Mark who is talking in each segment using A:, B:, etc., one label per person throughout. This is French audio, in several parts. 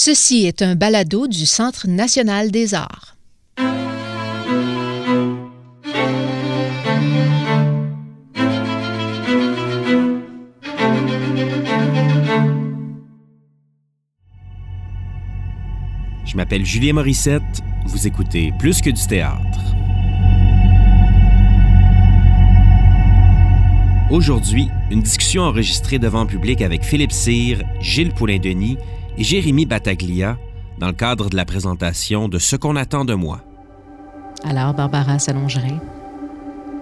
A: Ceci est un balado du Centre national des arts.
B: Je m'appelle Julien Morissette, vous écoutez Plus que du théâtre. Aujourd'hui, une discussion enregistrée devant le public avec Philippe Cyr, Gilles Poulain-Denis et Jérémy Battaglia dans le cadre de la présentation de Ce qu'on attend de moi.
C: Alors Barbara s'allongerait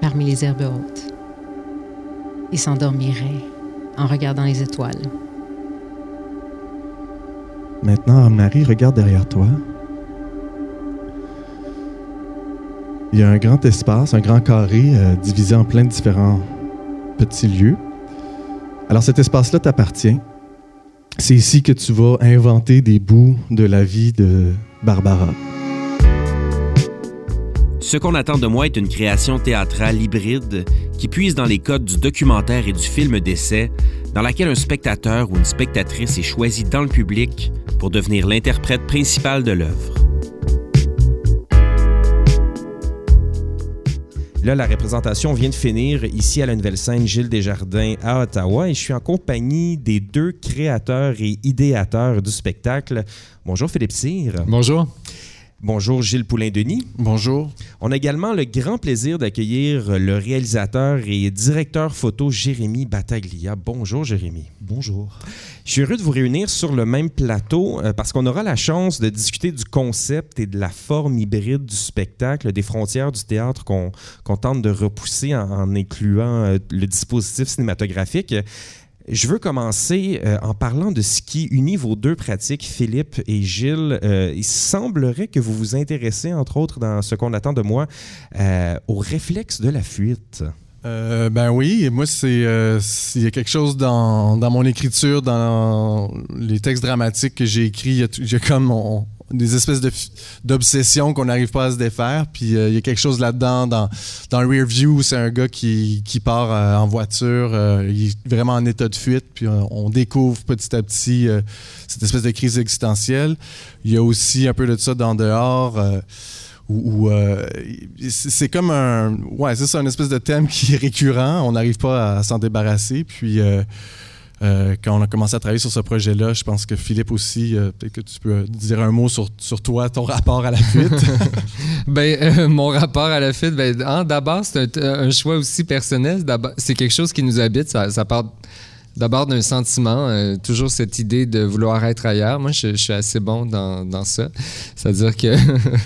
C: parmi les herbes hautes et s'endormirait en regardant les étoiles.
D: Maintenant, Marie, regarde derrière toi. Il y a un grand espace, un grand carré euh, divisé en plein de différents petits lieux. Alors cet espace-là t'appartient. C'est ici que tu vas inventer des bouts de la vie de Barbara.
B: Ce qu'on attend de moi est une création théâtrale hybride qui puise dans les codes du documentaire et du film d'essai, dans laquelle un spectateur ou une spectatrice est choisi dans le public pour devenir l'interprète principal de l'œuvre. La représentation vient de finir ici à la nouvelle scène Gilles Desjardins à Ottawa et je suis en compagnie des deux créateurs et idéateurs du spectacle. Bonjour Philippe Cyr.
E: Bonjour.
B: Bonjour Gilles Poulain-Denis.
E: Bonjour.
B: On a également le grand plaisir d'accueillir le réalisateur et directeur photo Jérémy Battaglia. Bonjour Jérémy.
D: Bonjour.
B: Je suis heureux de vous réunir sur le même plateau euh, parce qu'on aura la chance de discuter du concept et de la forme hybride du spectacle, des frontières du théâtre qu'on tente de repousser en, en incluant euh, le dispositif cinématographique. Je veux commencer euh, en parlant de ce qui unit vos deux pratiques, Philippe et Gilles. Euh, il semblerait que vous vous intéressez, entre autres, dans ce qu'on attend de moi, euh, au réflexe de la fuite.
E: Euh, ben oui, moi, c'est euh, il y a quelque chose dans, dans, mon écriture, dans les textes dramatiques que j'ai écrits, il y a, comme on, des espèces d'obsessions qu'on n'arrive pas à se défaire. Puis euh, il y a quelque chose là-dedans, dans, dans rear view, c'est un gars qui, qui part euh, en voiture, euh, il est vraiment en état de fuite, puis on découvre petit à petit cette espèce de crise existentielle. Il y a aussi un peu de ça dans dehors. où, c'est comme un ouais c'est ça une espèce de thème qui est récurrent on n'arrive pas à, s'en débarrasser puis euh, quand on a commencé à travailler sur ce projet-là, je pense que Philippe aussi, euh, peut-être que tu peux dire un mot sur, toi, ton rapport à la fuite.
F: ben, euh, mon rapport à la fuite, ben, d'abord, c'est un, choix aussi personnel. C'est quelque chose qui nous habite. Ça, part d'abord d'un sentiment, toujours cette idée de vouloir être ailleurs. Moi, je, je suis assez bon dans, dans ça. C'est-à-dire que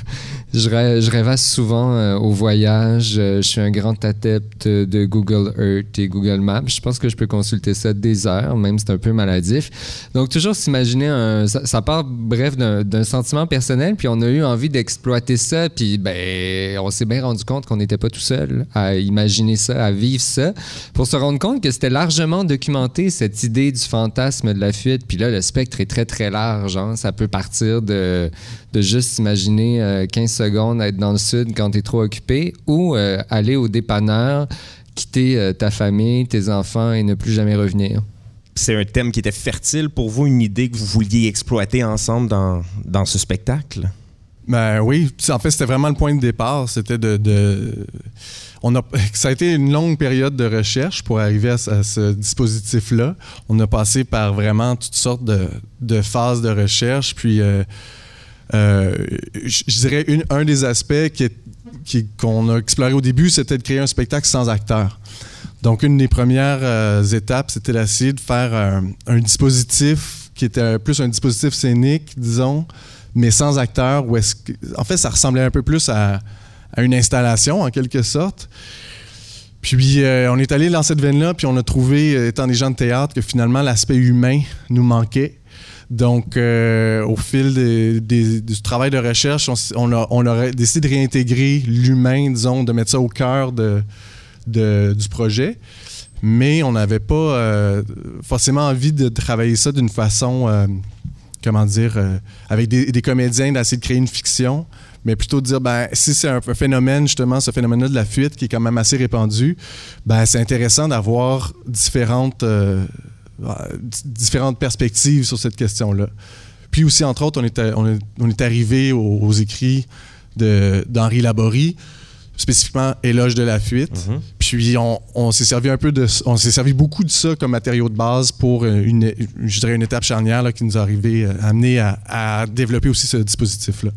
F: Je, rêve, je rêvasse souvent euh, au voyage. Euh, je suis un grand adepte de Google Earth et Google Maps. Je pense que je peux consulter ça des heures, même si c'est un peu maladif. Donc, toujours s'imaginer un. Ça, part, bref, d'un sentiment personnel, puis on a eu envie d'exploiter ça, puis ben, on s'est bien rendu compte qu'on n'était pas tout seul à imaginer ça, à vivre ça, pour se rendre compte que c'était largement documenté, cette idée du fantasme de la fuite. Puis là, le spectre est très, très large. Hein. Ça peut partir de, de juste imaginer 15 euh, secondes être dans le sud quand tu es trop occupé ou euh, aller au dépanneur, quitter euh, ta famille, tes enfants et ne plus jamais revenir.
B: C'est un thème qui était fertile pour vous, une idée que vous vouliez exploiter ensemble dans, dans ce spectacle?
E: Ben oui, en fait, c'était vraiment le point de départ. C'était de, On a, ça a été une longue période de recherche pour arriver à, ce dispositif-là. On a passé par vraiment toutes sortes de, de phases de recherche, puis euh, je, dirais un des aspects qu'on a exploré au début, c'était de créer un spectacle sans acteurs. Donc, une des premières euh, étapes, c'était d'essayer de faire un, dispositif qui était plus un dispositif scénique, disons, mais sans acteurs. Où est en fait, ça ressemblait un peu plus à, une installation, en quelque sorte. Puis, euh, on est allé dans cette veine-là, puis on a trouvé, étant des gens de théâtre, que finalement, l'aspect humain nous manquait. Donc, euh, au fil du travail de recherche, on, aurait décidé de réintégrer l'humain, disons, de mettre ça au cœur du projet. Mais on n'avait pas euh, forcément envie de travailler ça d'une façon, euh, comment dire, avec des, comédiens, d'essayer de créer une fiction mais plutôt de dire ben si c'est un, phénomène justement ce phénomène-là de la fuite qui est quand même assez répandu ben c'est intéressant d'avoir différentes différentes perspectives sur cette question-là. Puis aussi, entre autres, on est, on est, on est arrivé aux, aux écrits d'Henri Laborie, spécifiquement Éloge de la fuite.
B: Mhm.
E: Puis on, on s'est servi un peu de, on s'est servi beaucoup de ça comme matériau de base pour euh, une, je dirais une étape charnière là, qui nous a arrivé, euh, amené à, à développer aussi ce dispositif-là.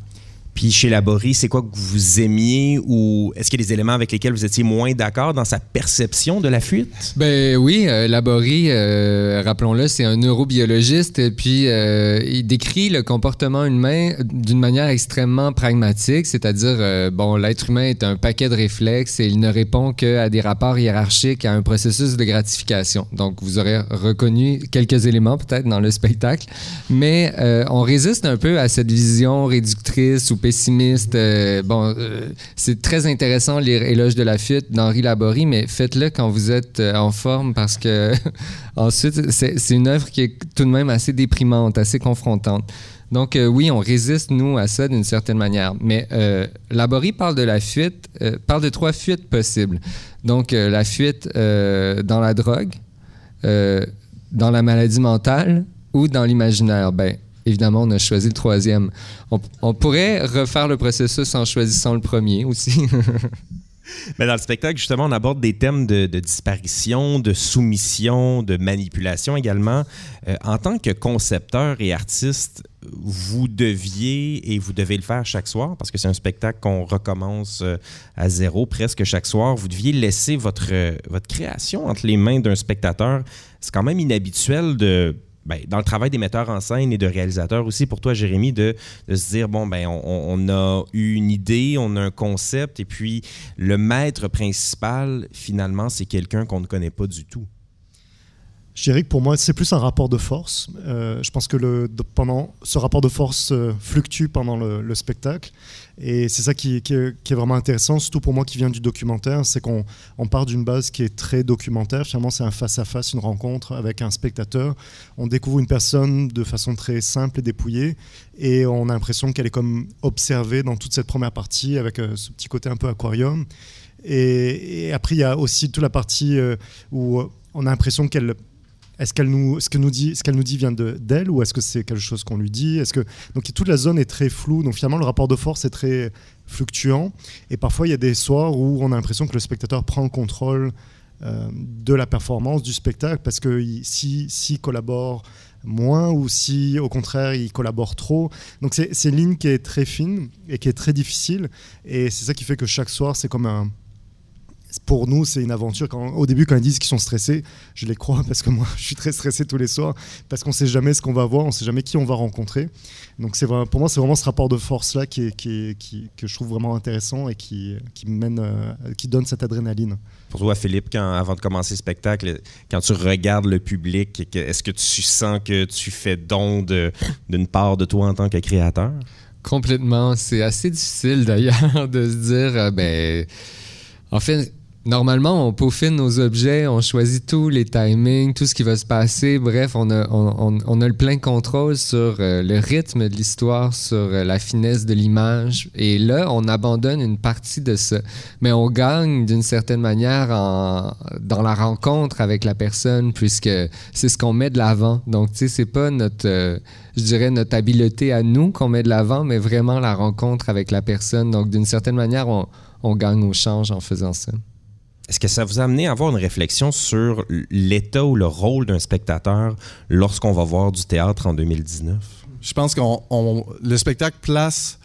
B: Puis chez Laborie, c'est quoi que vous aimiez ou est-ce qu'il y a des éléments avec lesquels vous étiez moins d'accord dans sa perception de la fuite?
F: Ben oui, euh, Laborie, euh, rappelons-le, c'est un neurobiologiste et puis euh, il décrit le comportement humain d'une manière extrêmement pragmatique, c'est-à-dire, bon, l'être humain est un paquet de réflexes et il ne répond qu'à des rapports hiérarchiques, à un processus de gratification. Donc, vous aurez reconnu quelques éléments peut-être dans le spectacle, mais on résiste un peu à cette vision réductrice ou pessimiste. Euh, bon, euh, c'est très intéressant lire Éloge de la fuite d'Henri Laborie, mais faites-le quand vous êtes euh, en forme parce que ensuite, c'est une œuvre qui est tout de même assez déprimante, assez confrontante. Donc oui, on résiste, nous, à ça d'une certaine manière. Mais Laborie parle de la fuite, parle de trois fuites possibles. Donc la fuite dans la drogue, dans la maladie mentale ou dans l'imaginaire. Ben, évidemment, on a choisi le troisième. On, pourrait refaire le processus en choisissant le premier aussi.
B: Mais dans le spectacle, justement, on aborde des thèmes de, de disparition, de soumission, de manipulation également. Euh, en tant que concepteur et artiste, vous deviez, et vous devez le faire chaque soir, parce que c'est un spectacle qu'on recommence euh, à zéro presque chaque soir, vous deviez laisser votre, euh, votre création entre les mains d'un spectateur. C'est quand même inhabituel de ben, dans le travail des metteurs en scène et de réalisateurs aussi, pour toi, Jérémy, de, se dire, bon, ben, on a eu une idée, on a un concept, et puis le maître principal, finalement, c'est quelqu'un qu'on ne connaît pas du tout.
G: Je pour moi, c'est plus un rapport de force. Euh, je pense que le, pendant, ce rapport de force euh, fluctue pendant le, le spectacle. Et c'est ça qui, est, vraiment intéressant, surtout pour moi qui viens du documentaire, c'est qu'on on part d'une base qui est très documentaire. Finalement, c'est un face-à-face, une rencontre avec un spectateur. On découvre une personne de façon très simple et dépouillée. Et on a l'impression qu'elle est comme observée dans toute cette première partie avec euh, ce petit côté un peu aquarium. Et, après, il y a aussi toute la partie où on a l'impression qu'elle est-ce qu'elle nous, ce que nous dit, ce qu'elle nous dit vient de d'elle ou est-ce que c'est quelque chose qu'on lui dit? Est-ce que donc toute la zone est très floue. Donc finalement le rapport de force est très fluctuant et parfois il y a des soirs où on a l'impression que le spectateur prend le contrôle euh, de la performance du spectacle parce que il- si s'il collabore moins ou si au contraire il collabore trop. Donc c'est une ligne qui est très fine et qui est très difficile et c'est ça qui fait que chaque soir c'est comme un pour nous, c'est une aventure. Quand, au début, quand ils disent qu'ils sont stressés, je les crois parce que moi, je suis très stressé tous les soirs parce qu'on ne sait jamais ce qu'on va voir, on ne sait jamais qui on va rencontrer. Donc, c'est pour moi, c'est vraiment ce rapport de force-là qui que je trouve vraiment intéressant et qui, qui, mène, euh, qui donne cette adrénaline.
B: Pour toi, Philippe, quand, avant de commencer le spectacle, quand tu regardes le public, est-ce que tu sens que tu fais don d'une part de toi en tant que créateur?
F: Complètement. C'est assez difficile d'ailleurs de se dire, euh, ben, en fait, normalement, on peaufine nos objets, on choisit tous les timings, tout ce qui va se passer. Bref, on a, on, on- on a le plein contrôle sur euh, le rythme de l'histoire, sur euh, la finesse de l'image. Et là, on abandonne une partie de ça. Mais on gagne d'une certaine manière en- dans la rencontre avec la personne, puisque c'est ce qu'on met de l'avant. Donc, tu sais, c'est pas notre. euh, je dirais, notre habileté à nous qu'on met de l'avant, mais vraiment la rencontre avec la personne. Donc, d'une certaine manière, on, on gagne au change en faisant ça.
B: Est-ce que ça vous a amené à avoir une réflexion sur l'état ou le rôle d'un spectateur lorsqu'on va voir du théâtre en 2019?
E: Je pense que le spectacle place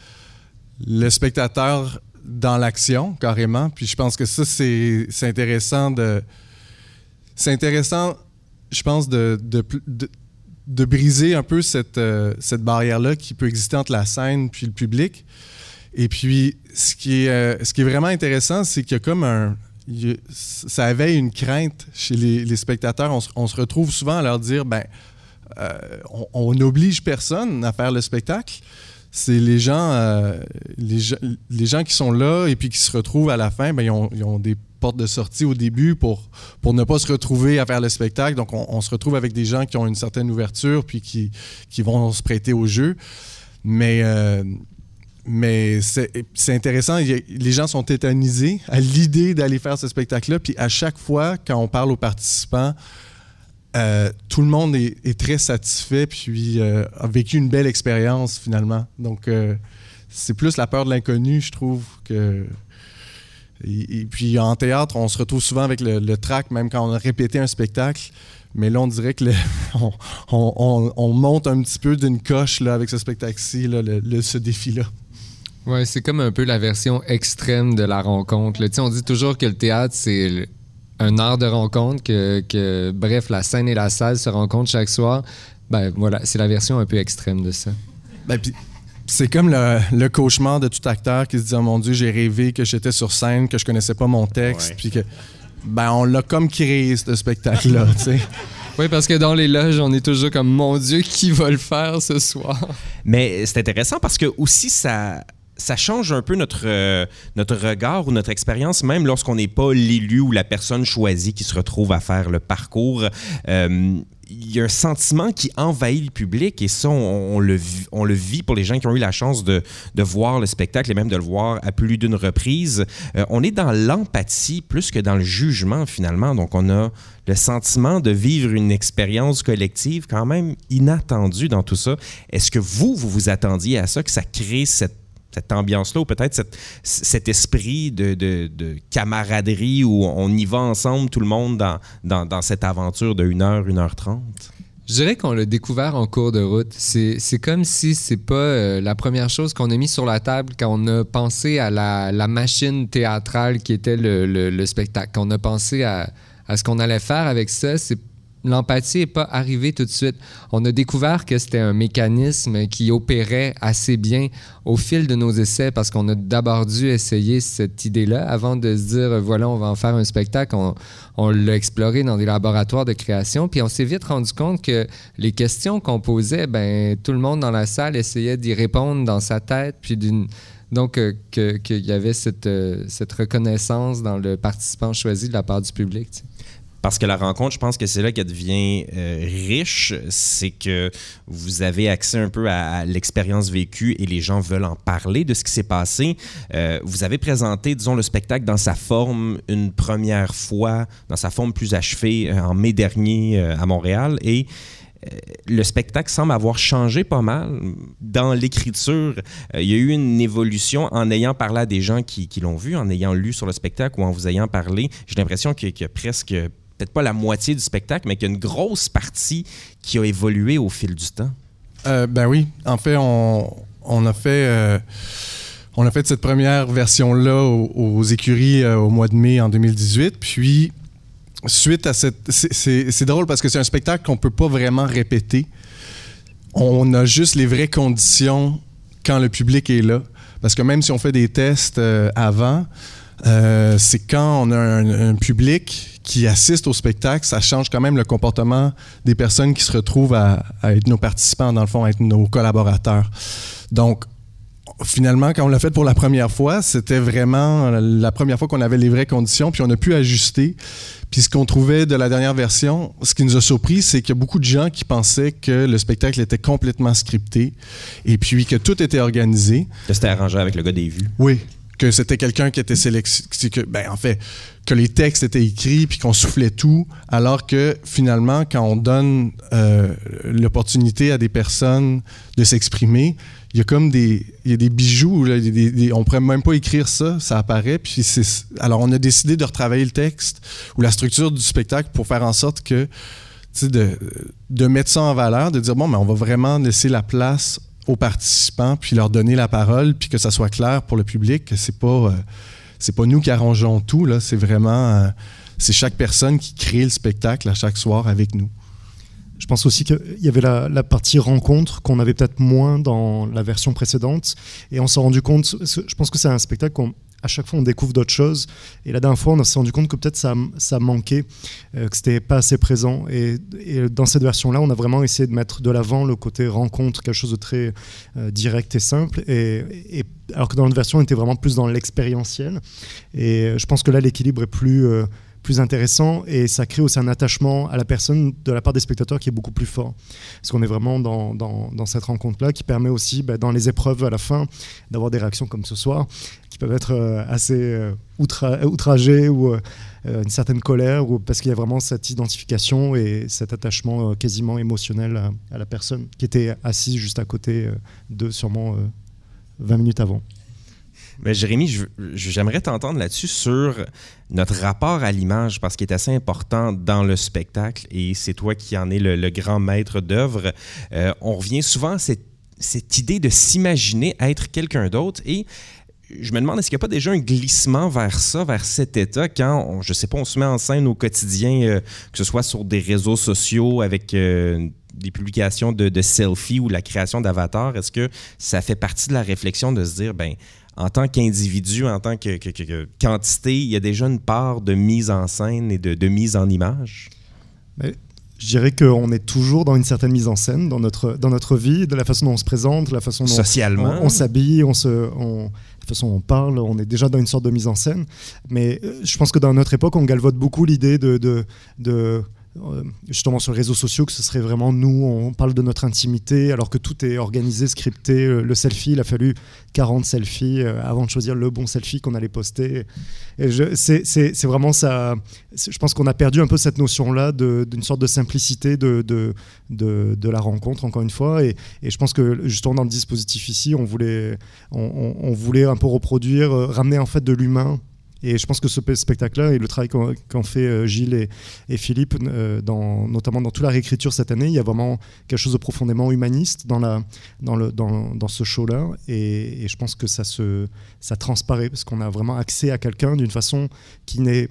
E: le spectateur dans l'action, carrément. Puis je pense que ça, c'est intéressant de. C'est intéressant, je pense, de, briser un peu cette, euh, cette barrière-là qui peut exister entre la scène puis le public. Et puis, ce qui est, euh, ce qui est vraiment intéressant, c'est qu'il y a comme un. Ça éveille une crainte chez les, spectateurs. On se, retrouve souvent à leur dire ben, euh, on- n'oblige personne à faire le spectacle. C'est les gens, euh, les, gens- les gens qui sont là et puis qui se retrouvent à la fin, ben, ils, ont, des portes de sortie au début pour, pour ne pas se retrouver à faire le spectacle. Donc, on, on se retrouve avec des gens qui ont une certaine ouverture puis qui, qui vont se prêter au jeu. Mais, euh, mais c'est intéressant. Les gens sont tétanisés à l'idée d'aller faire ce spectacle-là. Puis à chaque fois, quand on parle aux participants, euh, tout le monde est, très satisfait puis euh, a vécu une belle expérience finalement. Donc, euh, c'est plus la peur de l'inconnu, je trouve, que. Et, puis en théâtre, on se retrouve souvent avec le, trac, même quand on a répété un spectacle. Mais là, on dirait que on, monte un petit peu d'une coche là, avec ce spectacle-ci, ce défi-là.
F: Ouais, c'est comme un peu la version extrême de la rencontre. on dit toujours que le théâtre, c'est un art de rencontre, que, bref, la scène et la salle se rencontrent chaque soir. Ben voilà, c'est la version un peu extrême de ça.
E: Ben, c'est comme le, cauchemar de tout acteur qui se dit oh mon Dieu, j'ai rêvé que j'étais sur scène, que je connaissais pas mon texte, puis que ben on l'a comme créé ce spectacle-là, tu sais.
F: Oui, parce que dans les loges, on est toujours comme mon Dieu, qui va le faire ce soir?
B: Mais c'est intéressant parce que aussi ça ça change un peu notre, euh, notre regard ou notre expérience, même lorsqu'on n'est pas l'élu ou la personne choisie qui se retrouve à faire le parcours. Euh, il y a un sentiment qui envahit le public et ça, on, le, on le vit pour les gens qui ont eu la chance de, de voir le spectacle et même de le voir à plus d'une reprise. Euh, on est dans l'empathie plus que dans le jugement finalement. Donc on a le sentiment de vivre une expérience collective quand même inattendue dans tout ça. Est-ce que vous, vous vous attendiez à ça, que ça crée cette cette ambiance-là, ou peut-être cet esprit de, camaraderie où on y va ensemble, tout le monde, dans, cette aventure de 1h, 1h30?
F: Je dirais qu'on l'a découvert en cours de route. C'est comme si c'est pas euh, la première chose qu'on a mis sur la table quand on a pensé à la, machine théâtrale qui était le, le, spectacle. Quand on a pensé à, à ce qu'on allait faire avec ça, c'est l'empathie n'est pas arrivée tout de suite. On a découvert que c'était un mécanisme qui opérait assez bien au fil de nos essais parce qu'on a d'abord dû essayer cette idée-là avant de se dire, voilà, on va en faire un spectacle. On, l'a exploré dans des laboratoires de création, puis on s'est vite rendu compte que les questions qu'on posait, ben, tout le monde dans la salle essayait d'y répondre dans sa tête, puis. Donc, euh, qu'il y avait euh, cette reconnaissance dans le participant choisi de la part du public.
B: Parce que la rencontre, je pense que c'est là qu'elle devient euh, riche, c'est que vous avez accès un peu à, l'expérience vécue et les gens veulent en parler de ce qui s'est passé. Euh, vous avez présenté, disons, le spectacle dans sa forme une première fois, dans sa forme plus achevée euh, en mai dernier à Montréal et le spectacle semble avoir changé pas mal dans l'écriture. il y a eu une évolution en ayant parlé à des gens qui, l'ont vu, en ayant lu sur le spectacle ou en vous ayant parlé. J'ai l'impression qu'il y a presque peut-être pas la moitié du spectacle, mais qu'il y a une grosse partie qui a évolué au fil du temps.
E: Euh, ben oui, en fait, on, a fait euh, on a fait cette première version-là aux, écuries euh, au mois de mai en 2018. Puis, suite à cette. C'est drôle parce que c'est un spectacle qu'on peut pas vraiment répéter. On a juste les vraies conditions quand le public est là. Parce que même si on fait des tests avant, c'est quand on a un public qui assistent au spectacle, ça change quand même le comportement des personnes qui se retrouvent à, être nos participants, dans le fond, à être nos collaborateurs. Donc, finalement, quand on l'a fait pour la première fois, c'était vraiment la première fois qu'on avait les vraies conditions, puis on a pu ajuster. Puis ce qu'on trouvait de la dernière version, ce qui nous a surpris, c'est qu'il y a beaucoup de gens qui pensaient que le spectacle était complètement scripté et puis que tout était organisé.
B: Que c'était arrangé avec le gars des vues.
E: Oui, que c'était quelqu'un qui était sélectionné. Ben, en fait, que les textes étaient écrits puis qu'on soufflait tout, alors que finalement, quand on donne euh, l'opportunité à des personnes de s'exprimer, il y a comme des bijoux. Là, des, on pourrait même pas écrire ça, ça apparaît. Puis alors, on a décidé de retravailler le texte ou la structure du spectacle pour faire en sorte que de, de mettre ça en valeur, de dire bon, mais on va vraiment laisser la place aux participants, puis leur donner la parole, puis que ça soit clair pour le public que c'est pas euh, c'est pas nous qui arrangeons tout, là, c'est vraiment euh, c'est chaque personne qui crée le spectacle à chaque soir avec nous.
G: Je pense aussi qu'il y avait la, partie rencontre qu'on avait peut-être moins dans la version précédente. Et on s'est rendu compte, je pense que c'est un spectacle qu'on à chaque fois on découvre d'autres choses. Et la dernière fois, on s'est rendu compte que peut-être ça, manquait, euh, que c'était pas assez présent. Et, dans cette version-là, on a vraiment essayé de mettre de l'avant le côté rencontre, quelque chose de très euh, direct et simple. Et, alors que dans notre version, on était vraiment plus dans l'expérientiel. Et je pense que là, l'équilibre est plus, euh, plus intéressant et ça crée aussi un attachement à la personne de la part des spectateurs qui est beaucoup plus fort. Parce qu'on est vraiment dans cette rencontre-là qui permet aussi, bah, dans les épreuves à la fin, d'avoir des réactions comme ce soir qui peuvent être euh, assez euh, outra outragées ou euh, une certaine colère, ou parce qu'il y a vraiment cette identification et cet attachement quasiment émotionnel à, la personne qui était assise juste à côté d'eux, sûrement 20 minutes avant.
B: Mais Jérémy, j'aimerais t'entendre là-dessus sur notre rapport à l'image, parce qu'il est assez important dans le spectacle, et c'est toi qui en es le, grand maître d'œuvre. Euh, on revient souvent à cette, cette idée de s'imaginer être quelqu'un d'autre, et je me demande, est-ce qu'il n'y a pas déjà un glissement vers ça, vers cet état, quand, on, je sais pas, on se met en scène au quotidien, euh, que ce soit sur des réseaux sociaux avec euh, des publications de, de, selfies ou la création d'avatars, est-ce que ça fait partie de la réflexion de se dire, ben en tant qu'individu, en tant que, quantité, il y a déjà une part de mise en scène et de, mise en image?
G: Mais je dirais qu'on est toujours dans une certaine mise en scène dans notre, dans notre vie, de la façon dont on se présente, la façon dont
B: Socialement.
G: on, s'habille, on se, façon on parle, on est déjà dans une sorte de mise en scène. Mais euh, je pense que dans notre époque, on galvote beaucoup l'idée de, justement sur les réseaux sociaux que ce serait vraiment nous, on parle de notre intimité alors que tout est organisé, scripté. Euh, le selfie, il a fallu 40 selfies euh, avant de choisir le bon selfie qu'on allait poster. C'est vraiment ça. Je pense qu'on a perdu un peu cette notion-là d'une sorte de simplicité de, de, de, la rencontre, encore une fois. Et, je pense que justement dans le dispositif ici, on voulait, on voulait un peu reproduire, ramener en fait de l'humain et je pense que ce spectacle-là et le travail qu'ont fait euh, Gilles et, Philippe, euh, notamment dans toute la réécriture cette année, il y a vraiment quelque chose de profondément humaniste dans, ce show-là. Et, je pense que ça, se, transparaît parce qu'on a vraiment accès à quelqu'un d'une façon qui n'est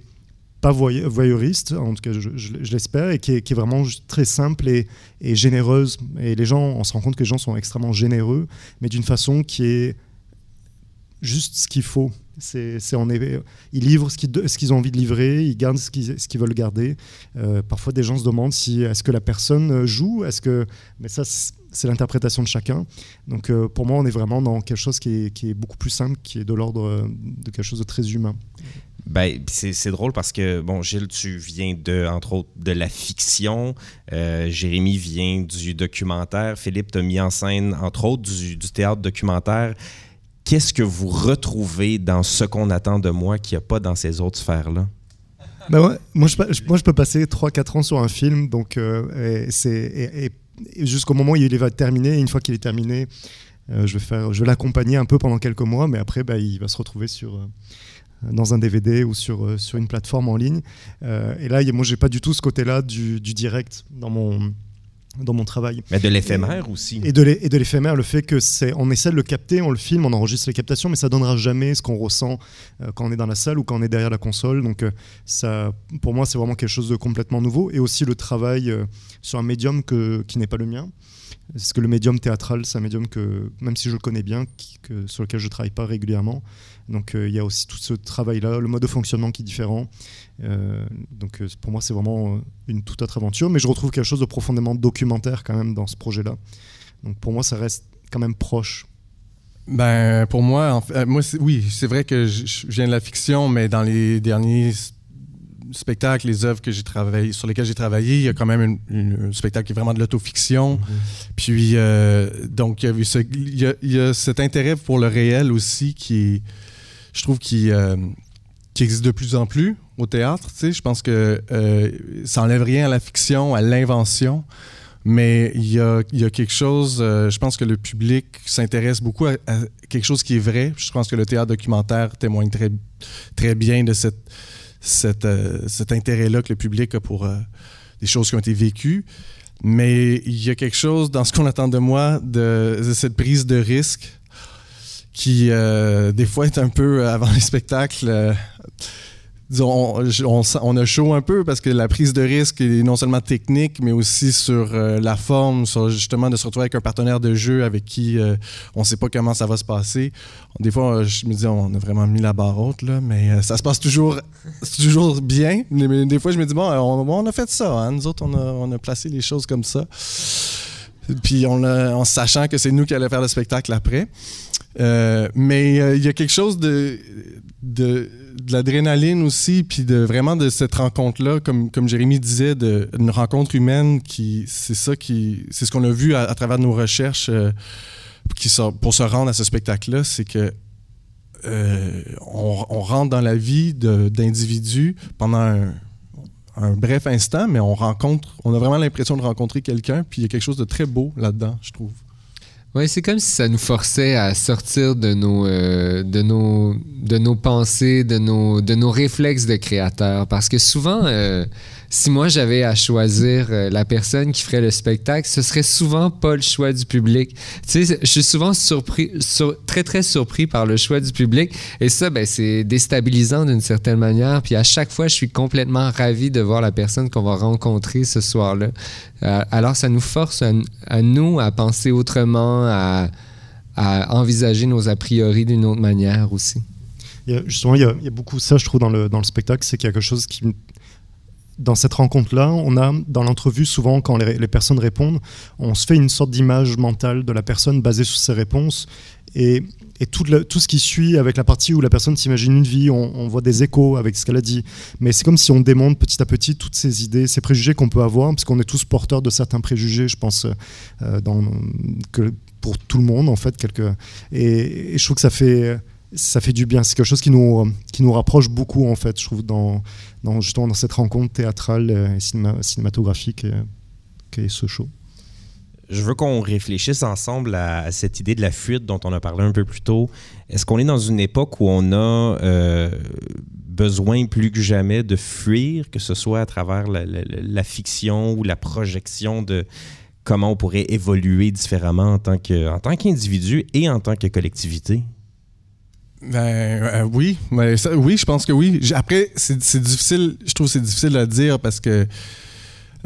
G: pas voyeuriste, en tout cas je, l'espère, et qui est, qui est, vraiment très simple et, et, généreuse. Et les gens, on se rend compte que les gens sont extrêmement généreux, mais d'une façon qui est juste ce qu'il faut. C'est, on est, ils livrent ce qu'ils, ont envie de livrer, ils gardent ce qu'ils, veulent garder. Euh, parfois, des gens se demandent si est-ce que la personne joue, est-ce que, mais ça, c'est l'interprétation de chacun. Donc, euh, pour moi, on est vraiment dans quelque chose qui est, beaucoup plus simple, qui est de l'ordre de quelque chose de très humain.
B: Ben, c'est, drôle parce que, bon, Gilles, tu viens de, entre autres, de la fiction. Euh, Jérémy vient du documentaire. Philippe t'a mis en scène, entre autres, du, du théâtre documentaire qu'est-ce que vous retrouvez dans ce qu'on attend de moi qu'il n'y a pas dans ces autres sphères-là?
G: Ben moi, je, moi, je peux passer 3-4 ans sur un film, donc euh, c'est jusqu'au moment où il va terminer. une fois qu'il est terminé, euh, je vais vais l'accompagner un peu pendant quelques mois, mais après, ben, il va se retrouver sur euh, dans un DVD ou sur, sur une plateforme en ligne. et là, moi, j'ai pas du tout ce côté-là du, direct dans mon, dans mon travail.
B: Mais de l'éphémère aussi.
G: Et de l'éphémère, le fait que c'est, on essaie de le capter, on le filme, on enregistre les captations, mais ça donnera jamais ce qu'on ressent euh, quand on est dans la salle ou quand on est derrière la console. Donc euh, ça, pour moi, c'est vraiment quelque chose de complètement nouveau. Et aussi le travail euh, sur un médium que, qui n'est pas le mien. Parce que le médium théâtral, c'est un médium que, même si je le connais bien, que, sur lequel je ne travaille pas régulièrement. Donc il y a aussi tout ce travail-là, le mode de fonctionnement qui est différent. Euh, donc euh, pour moi, c'est vraiment euh, une toute autre aventure, mais je retrouve quelque chose de profondément documentaire quand même dans ce projet-là. Donc pour moi, ça reste quand même proche.
E: Ben pour moi, moi oui, c'est vrai que je, viens de la fiction, mais dans les derniers spectacles, les œuvres que j'ai travaillé, sur lesquelles j'ai travaillé, il y a quand même un spectacle qui est vraiment de l'autofiction. Mm-hmm. Puis donc il y, a il, il y, a, cet intérêt pour le réel aussi qui, je trouve, qui qui existe de plus en plus au théâtre. Tu sais, je pense que euh, ça enlève rien à la fiction, à l'invention, mais il y a, y a, quelque chose. Euh, je pense que le public s'intéresse beaucoup à, quelque chose qui est vrai. Je pense que le théâtre documentaire témoigne très, très bien de cette, euh, cet intérêt-là que le public a pour des choses qui ont été vécues. Mais il y a quelque chose dans ce qu'on attend de moi, de, de cette prise de risque qui euh, des fois est un peu euh, avant les spectacles. Euh, disons, on, a chaud un peu parce que la prise de risque est non seulement technique, mais aussi sur la forme, sur justement de se retrouver avec un partenaire de jeu avec qui on ne sait pas comment ça va se passer. Des fois, je me dis, on a vraiment mis la barre haute, là, mais ça se passe toujours, bien. Des fois, je me dis, bon, on, a fait ça. Hein. Nous autres, on a, on a, placé les choses comme ça. Puis, on en sachant que c'est nous qui allons faire le spectacle après. Euh, mais euh, il y a quelque chose de, de, l'adrénaline aussi, puis de vraiment de cette rencontre-là, comme, comme Jérémy disait, de, une rencontre humaine qui, c'est ça qui, c'est ce qu'on a vu à, travers nos recherches euh, pour se rendre à ce spectacle-là, c'est que on, rentre dans la vie d'individus pendant un, un bref instant, mais on rencontre, on a vraiment l'impression de rencontrer quelqu'un, puis il y a quelque chose de très beau là-dedans, je trouve.
F: Oui, c'est comme si ça nous forçait à sortir de nos, euh, de nos, de nos pensées, de nos, de nos réflexes de créateurs. Parce que souvent, euh, si moi j'avais à choisir euh, la personne qui ferait le spectacle, ce serait souvent pas le choix du public. Tu sais, je suis souvent surpris, sur- très très surpris par le choix du public. Et ça, ben, c'est déstabilisant d'une certaine manière. Puis à chaque fois, je suis complètement ravi de voir la personne qu'on va rencontrer ce soir-là. Euh, alors, ça nous force à, nous à penser autrement, à, envisager nos a priori d'une autre manière aussi.
G: Justement, il y, a, il y beaucoup ça, je trouve, dans le, spectacle, c'est quelque chose qui... Dans cette rencontre-là, on a, dans l'entrevue, souvent, quand les, personnes répondent, on se fait une sorte d'image mentale de la personne basée sur ses réponses. Et, tout, ce qui suit avec la partie où la personne s'imagine une vie, on, voit des échos avec ce qu'elle a dit. Mais c'est comme si on démonte petit à petit toutes ces idées, ces préjugés qu'on peut avoir, parce qu'on est tous porteurs de certains préjugés, je pense, euh, pour tout le monde, en fait. Et je trouve que ça fait ça fait du bien. C'est quelque chose qui nous, qui nous rapproche beaucoup, en fait, je trouve, dans, justement dans cette rencontre théâtrale euh, et cinéma- cinématographique euh, qu'est ce show.
B: Je veux qu'on réfléchisse ensemble à, cette idée de la fuite dont on a parlé un peu plus tôt. Est-ce qu'on est dans une époque où on a euh, besoin plus que jamais de fuir, que ce soit à travers la, fiction ou la projection de comment on pourrait évoluer différemment en tant que- en tant qu'individu et en tant que collectivité?
E: Ben euh, oui, oui, je pense que oui. Après, c'est difficile, je trouve c'est difficile à dire parce que,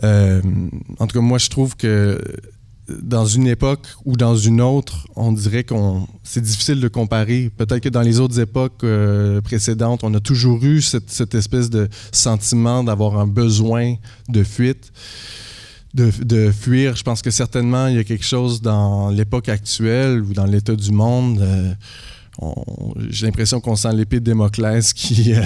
E: euh, en tout cas, moi, je trouve que dans une époque ou dans une autre, on dirait qu'on c'est difficile de comparer. Peut-être que dans les autres époques euh, précédentes, on a toujours eu cette, cette espèce de sentiment d'avoir un besoin de fuite. De, de fuir, je pense que certainement il y a quelque chose dans l'époque actuelle ou dans l'état du monde. J'ai l'impression qu'on sent l'épée de Démoclès qui, euh,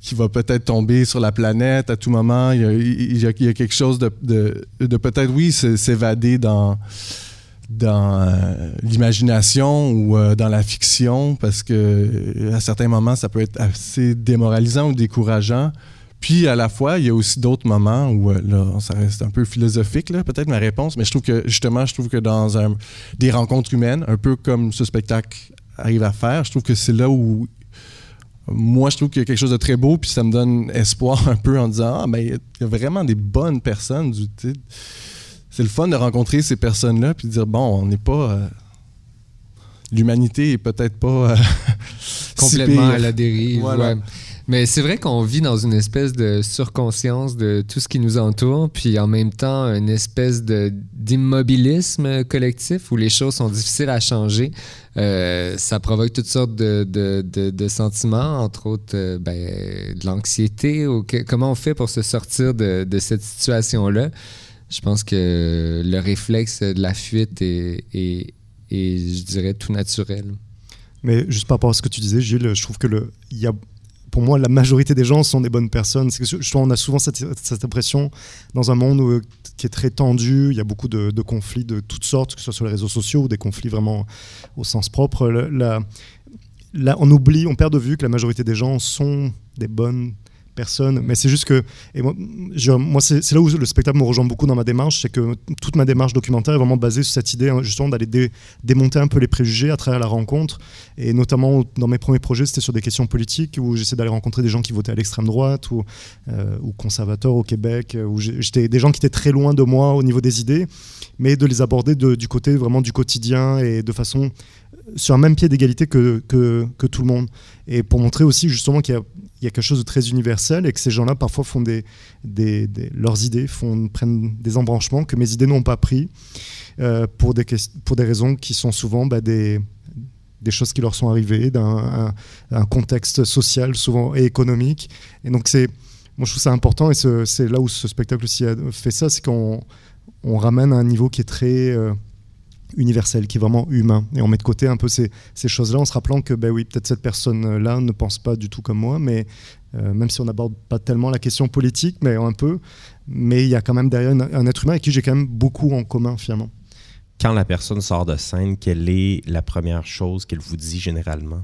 E: qui va peut-être tomber sur la planète à tout moment. Il y a, quelque chose de, de- peut-être, oui, s'évader dans, dans euh, l'imagination ou euh, dans la fiction, parce que à certains moments, ça peut être assez démoralisant ou décourageant. Puis à la fois, il y a aussi d'autres moments où là, ça reste un peu philosophique, peut-être ma réponse, mais je trouve que justement, je trouve que dans un, des rencontres humaines, un peu comme ce spectacle arrive à faire, je trouve que c'est là où moi, je trouve qu'il y a quelque chose de très beau, puis ça me donne espoir un peu en disant Ah, ben, il y a vraiment des bonnes personnes. du-. C'est le fun de rencontrer ces personnes-là, puis de dire Bon, on n'est pas. euh, L'humanité est peut-être pas. euh,
F: Complètement à la dérive.
E: Voilà.
F: ouais. Mais c'est vrai qu'on vit dans une espèce de surconscience de tout ce qui nous entoure, puis en même temps une espèce d'immobilisme collectif où les choses sont difficiles à changer. Euh, ça provoque toutes sortes de, de- de- sentiments, entre autres euh, ben, de l'anxiété. comment on fait pour se sortir de, cette situation-là? Je pense que le réflexe de la fuite est, est- je dirais, tout naturel.
G: Mais juste par rapport à ce que tu disais, Gilles, je trouve que le, y a, pour moi, la majorité des gens sont des bonnes personnes. Que je on a souvent cette, impression dans un monde où- qui est très tendu. Il y a beaucoup de, conflits de toutes sortes, que ce soit sur les réseaux sociaux ou des conflits vraiment au sens propre. La- on oublie, on perd de vue que la majorité des gens sont des bonnes personnes. Mais c'est juste que, et moi, c'est là où le spectacle me rejoint beaucoup dans ma démarche, c'est que toute ma démarche documentaire est vraiment basée sur cette idée hein, justement d'aller dé- démonter un peu les préjugés à travers la rencontre. Et notamment dans mes premiers projets, c'était sur des questions politiques où j'essaie d'aller rencontrer des gens qui votaient à l'extrême droite ou, euh, conservateurs au Québec, euh, où j'étais des gens qui étaient très loin de moi au niveau des idées, mais de les aborder de- du côté vraiment du quotidien et de façon sur un même pied d'égalité que, que, tout le monde. Et pour montrer aussi justement qu'il y y a quelque chose de très universel et que ces gens-là parfois font des, des, leurs idées, font, prennent des embranchements que mes idées n'ont pas pris euh, pour, des, pour des raisons qui sont souvent bah, des, des choses qui leur sont arrivées, d'un un, un contexte social souvent et économique. Et donc c'est, moi je trouve ça important et ce- c'est là où ce spectacle aussi a fait ça, c'est qu'on on ramène à un niveau qui est très, euh, universel, qui est vraiment humain. Et on met de côté un peu ces, ces choses-là en se rappelant que, ben oui, peut-être cette personne-là ne pense pas du tout comme moi, mais euh, même si on n'aborde pas tellement la question politique, mais un peu, mais il y a quand même derrière un, un être humain avec qui j'ai quand même beaucoup en commun finalement.
B: Quand la personne sort de scène, quelle est la première chose qu'elle vous dit généralement?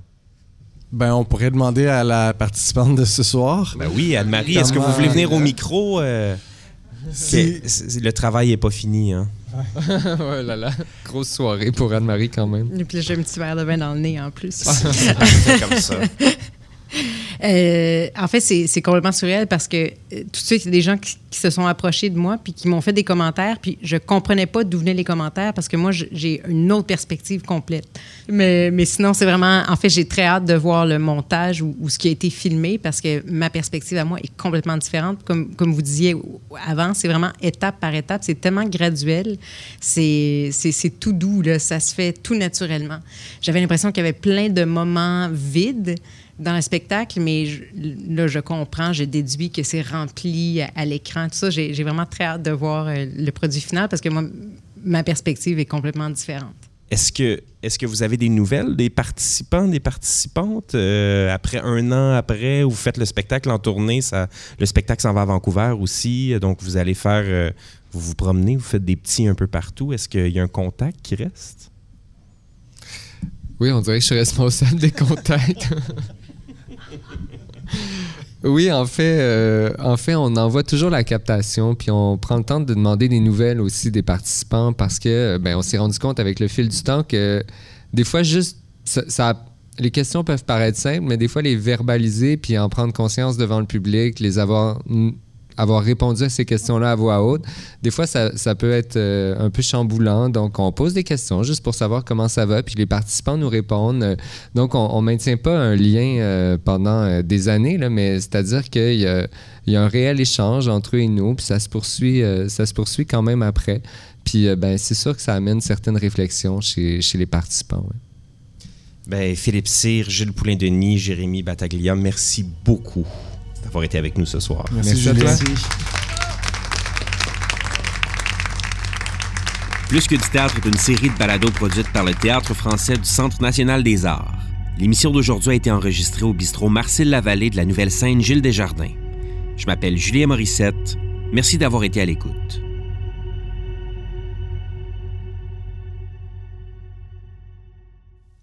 E: Ben, on pourrait demander à la participante de ce soir.
B: Ben oui, Anne-Marie, est-ce que vous voulez venir au micro? Euh,
E: Si-
B: que- c'est- le travail n'est pas fini. Hein?
F: Oh là là. Grosse soirée pour Anne-Marie quand même.
H: Et puis j'ai un petit verre de vin dans le nez en plus.
B: C'est comme ça.
H: Euh, en fait, c'est complètement surréel parce que euh, tout de suite, il y a des gens qui, se sont approchés de moi puis qui m'ont fait des commentaires. Puis je comprenais pas d'où venaient les commentaires parce que moi, j'ai une autre perspective complète. Mais, mais sinon, c'est vraiment. En fait, j'ai très hâte de voir le montage ou, ce qui a été filmé parce que ma perspective à moi est complètement différente. Comme, comme vous disiez avant, c'est vraiment étape par étape. C'est tellement graduel. C'est tout doux. Là. Ça se fait tout naturellement. J'avais l'impression qu'il y avait plein de moments vides dans le spectacle, mais je- là, je comprends, je déduis que c'est rempli à, à l'écran. Tout ça, j'ai j'ai vraiment très hâte de voir euh, le produit final parce que moi, ma perspective est complètement différente.
B: Est-ce que, est que vous avez des nouvelles des participants, des participantes? Euh, après un an après, vous faites le spectacle en tournée, ça, le spectacle s'en va à Vancouver aussi, donc vous allez faire, euh, vous vous promenez, vous faites des petits un peu partout. Est-ce qu'il y a un contact qui reste?
F: Oui, on dirait que je suis responsable des contacts. oui, en fait, euh, en fait, on envoie toujours la captation, puis on prend le temps de demander des nouvelles aussi des participants parce que euh, ben, on s'est rendu compte avec le fil du temps que des fois, juste ça- les questions peuvent paraître simples, mais des fois, les verbaliser puis en prendre conscience devant le public, les avoir avoir répondu à ces questions-là à voix haute, des fois, ça, peut être euh, un peu chamboulant. Donc, on pose des questions juste pour savoir comment ça va, puis les participants nous répondent. Euh, Donc, on ne maintient pas un lien euh, pendant des années, là, mais c'est-à-dire qu'il y a, un réel échange entre eux et nous, puis ça se poursuit, ça se poursuit quand même après. Puis, ben, c'est sûr que ça amène certaines réflexions chez, les participants. ouais.
B: Ben, Philippe Cyr, Gilles Poulain-Denis, Jérémy Battaglia, merci beaucoup d'avoir été avec nous ce soir.
E: Merci.
I: Plus que du théâtre est une série de balados produites par le Théâtre français du Centre national des arts. L'émission d'aujourd'hui a été enregistrée au bistrot Marcel Lavallée de la nouvelle scène Gilles Desjardins. Je m'appelle Julien Morissette. Merci d'avoir été à l'écoute.